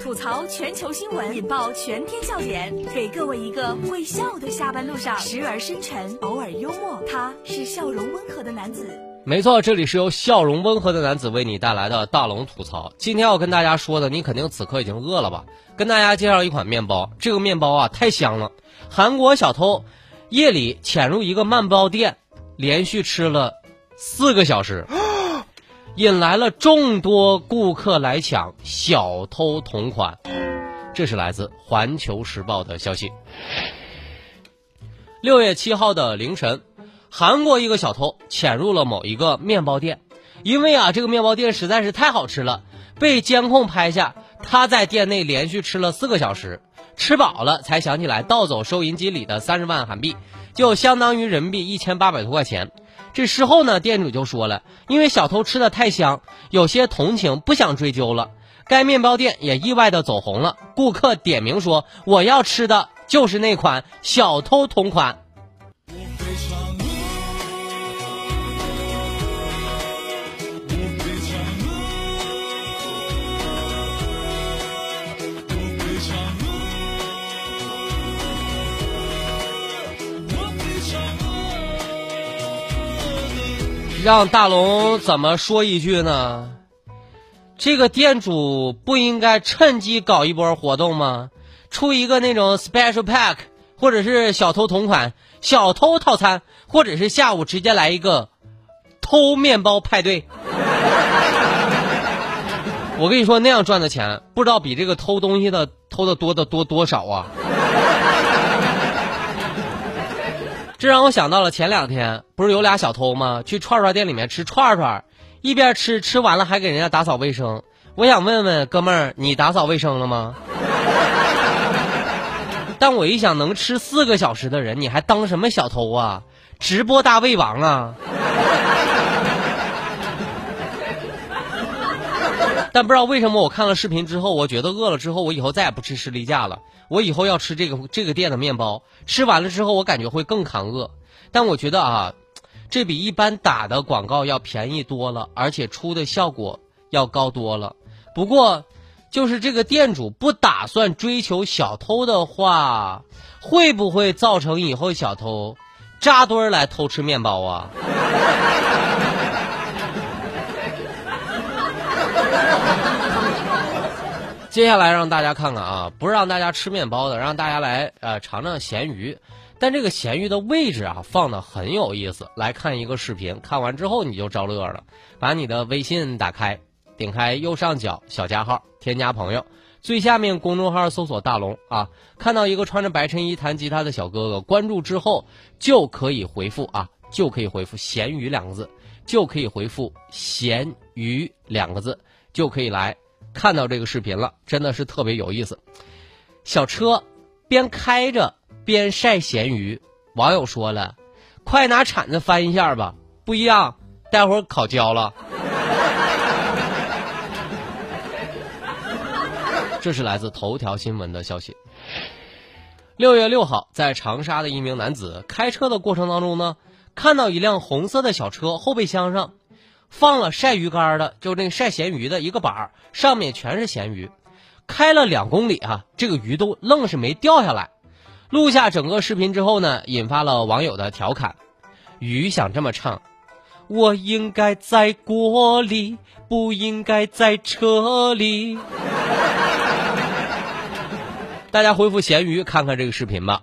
吐槽全球新闻，引爆全天笑点，给各位一个会笑的下班路上，时而深沉，偶尔幽默，他是笑容温和的男子。没错，这里是由笑容温和的男子为你带来的大龙吐槽。今天要跟大家说的，你肯定此刻已经饿了吧？跟大家介绍一款面包，这个面包啊太香了。韩国小偷夜里潜入一个面包店，连续吃了四个小时。引来了众多顾客来抢小偷同款，这是来自《环球时报》的消息。六月七号的凌晨，韩国一个小偷潜入了某一个面包店，因为啊这个面包店实在是太好吃了，被监控拍下他在店内连续吃了四个小时，吃饱了才想起来盗走收银机里的三十万韩币，就相当于人民币一千八百多块钱。这事后呢，店主就说了，因为小偷吃的太香，有些同情，不想追究了。该面包店也意外的走红了，顾客点名说：“我要吃的就是那款小偷同款。”让大龙怎么说一句呢？这个店主不应该趁机搞一波活动吗？出一个那种 special pack，或者是小偷同款小偷套餐，或者是下午直接来一个偷面包派对。我跟你说，那样赚的钱不知道比这个偷东西的偷的多的多多少啊！这让我想到了前两天，不是有俩小偷吗？去串串店里面吃串串，一边吃吃完了还给人家打扫卫生。我想问问哥们儿，你打扫卫生了吗？但我一想，能吃四个小时的人，你还当什么小偷啊？直播大胃王啊！但不知道为什么，我看了视频之后，我觉得饿了之后，我以后再也不吃士力架了。我以后要吃这个这个店的面包，吃完了之后，我感觉会更抗饿。但我觉得啊，这比一般打的广告要便宜多了，而且出的效果要高多了。不过，就是这个店主不打算追求小偷的话，会不会造成以后小偷扎堆来偷吃面包啊？接下来让大家看看啊，不是让大家吃面包的，让大家来呃尝尝咸鱼。但这个咸鱼的位置啊放的很有意思。来看一个视频，看完之后你就着乐了。把你的微信打开，点开右上角小加号，添加朋友，最下面公众号搜索大龙啊，看到一个穿着白衬衣弹吉他的小哥哥，关注之后就可以回复啊，就可以回复咸鱼两个字。就可以回复“咸鱼”两个字，就可以来看到这个视频了，真的是特别有意思。小车边开着边晒咸鱼，网友说了：“快拿铲子翻一下吧，不一样，待会儿烤焦了。”这是来自头条新闻的消息。六月六号，在长沙的一名男子开车的过程当中呢。看到一辆红色的小车，后备箱上放了晒鱼竿的，就那个晒咸鱼的一个板儿，上面全是咸鱼。开了两公里啊，这个鱼都愣是没掉下来。录下整个视频之后呢，引发了网友的调侃：“鱼想这么唱，我应该在锅里，不应该在车里。”大家回复咸鱼看看这个视频吧。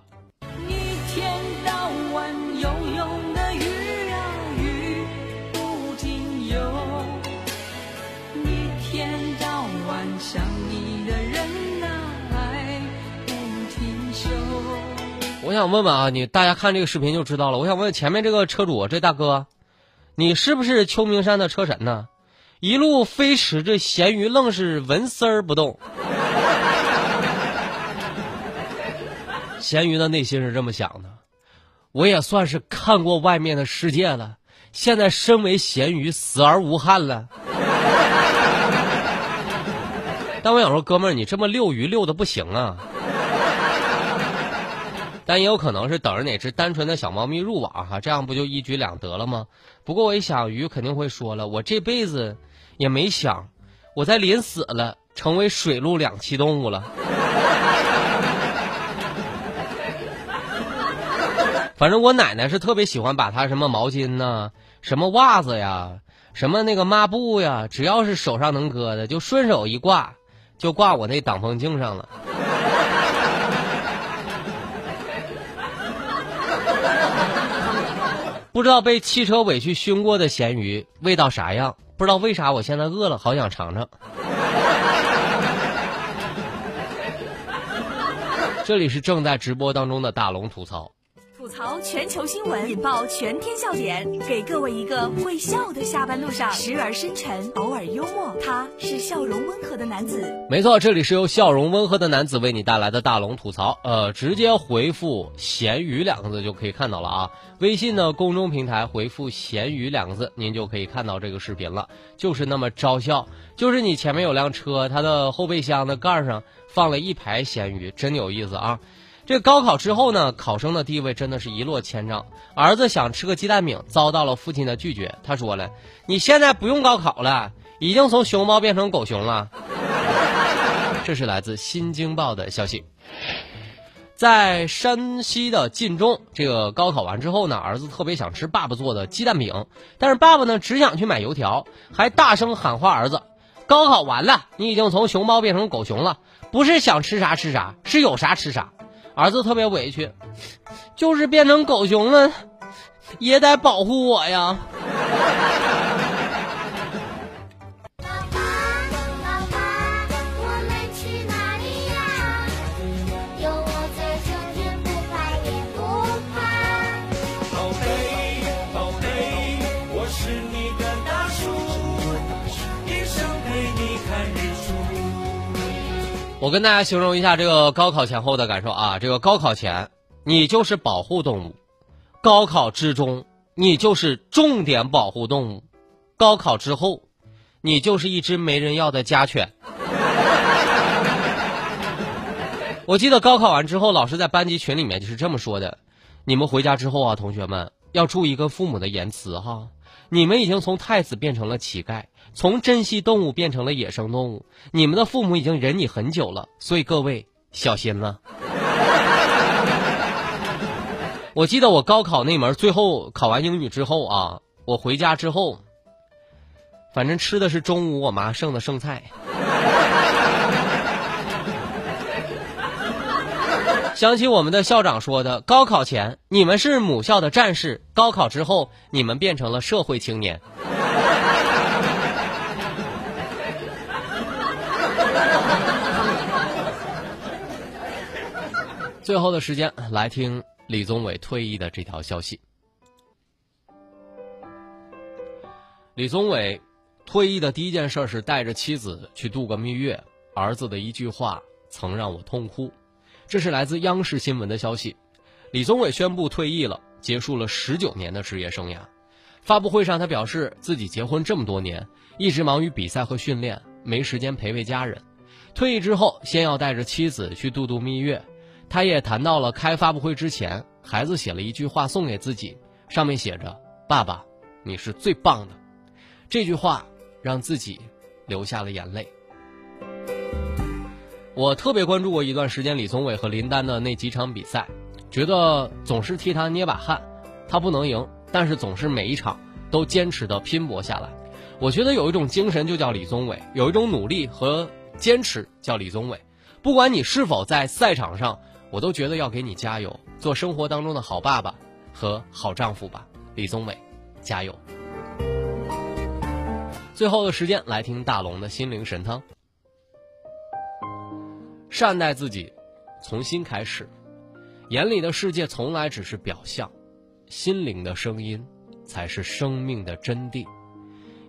我想问问啊，你大家看这个视频就知道了。我想问前面这个车主，这大哥，你是不是秋名山的车神呢？一路飞驰，这咸鱼愣是纹丝儿不动。咸鱼的内心是这么想的：我也算是看过外面的世界了，现在身为咸鱼，死而无憾了。但我想说，哥们儿，你这么遛鱼遛的不行啊。但也有可能是等着哪只单纯的小猫咪入网哈，这样不就一举两得了吗？不过我一想，鱼肯定会说了，我这辈子也没想，我在临死了成为水陆两栖动物了。反正我奶奶是特别喜欢把她什么毛巾呐、什么袜子呀、什么那个抹布呀，只要是手上能搁的，就顺手一挂，就挂我那挡风镜上了。不知道被汽车尾气熏过的咸鱼味道啥样？不知道为啥我现在饿了，好想尝尝。这里是正在直播当中的大龙吐槽。吐槽全球新闻，引爆全天笑点，给各位一个会笑的下班路上，时而深沉，偶尔幽默。他是笑容温和的男子。没错，这里是由笑容温和的男子为你带来的大龙吐槽。呃，直接回复“咸鱼”两个字就可以看到了啊。微信的公众平台回复“咸鱼”两个字，您就可以看到这个视频了。就是那么招笑，就是你前面有辆车，它的后备箱的盖上放了一排咸鱼，真有意思啊。这高考之后呢，考生的地位真的是一落千丈。儿子想吃个鸡蛋饼，遭到了父亲的拒绝。他说了：“你现在不用高考了，已经从熊猫变成狗熊了。”这是来自《新京报》的消息。在山西的晋中，这个高考完之后呢，儿子特别想吃爸爸做的鸡蛋饼，但是爸爸呢只想去买油条，还大声喊话儿子：“高考完了，你已经从熊猫变成狗熊了，不是想吃啥吃啥，是有啥吃啥。”儿子特别委屈，就是变成狗熊了，也得保护我呀。我跟大家形容一下这个高考前后的感受啊，这个高考前你就是保护动物，高考之中你就是重点保护动物，高考之后你就是一只没人要的家犬。我记得高考完之后，老师在班级群里面就是这么说的：你们回家之后啊，同学们要注意跟父母的言辞哈。你们已经从太子变成了乞丐，从珍稀动物变成了野生动物。你们的父母已经忍你很久了，所以各位小心了。我记得我高考那门最后考完英语之后啊，我回家之后，反正吃的是中午我妈剩的剩菜。想起我们的校长说的：“高考前你们是母校的战士，高考之后你们变成了社会青年。”最后的时间来听李宗伟退役的这条消息。李宗伟退役的第一件事是带着妻子去度个蜜月，儿子的一句话曾让我痛哭。这是来自央视新闻的消息。李宗伟宣布退役了，结束了十九年的职业生涯。发布会上，他表示自己结婚这么多年，一直忙于比赛和训练，没时间陪陪家人。退役之后，先要带着妻子去度度蜜月。他也谈到了开发布会之前，孩子写了一句话送给自己，上面写着：“爸爸，你是最棒的。”这句话让自己流下了眼泪。我特别关注过一段时间李宗伟和林丹的那几场比赛，觉得总是替他捏把汗。他不能赢，但是总是每一场都坚持的拼搏下来。我觉得有一种精神就叫李宗伟，有一种努力和坚持叫李宗伟。不管你是否在赛场上，我都觉得要给你加油，做生活当中的好爸爸和好丈夫吧，李宗伟，加油！最后的时间来听大龙的心灵神汤。善待自己，从心开始。眼里的世界从来只是表象，心灵的声音才是生命的真谛。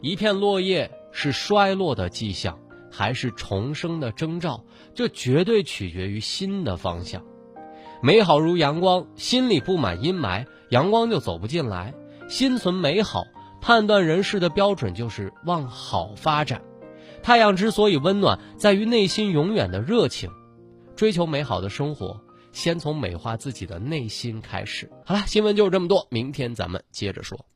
一片落叶是衰落的迹象，还是重生的征兆？这绝对取决于心的方向。美好如阳光，心里布满阴霾，阳光就走不进来。心存美好，判断人事的标准就是往好发展。太阳之所以温暖，在于内心永远的热情。追求美好的生活，先从美化自己的内心开始。好了，新闻就是这么多，明天咱们接着说。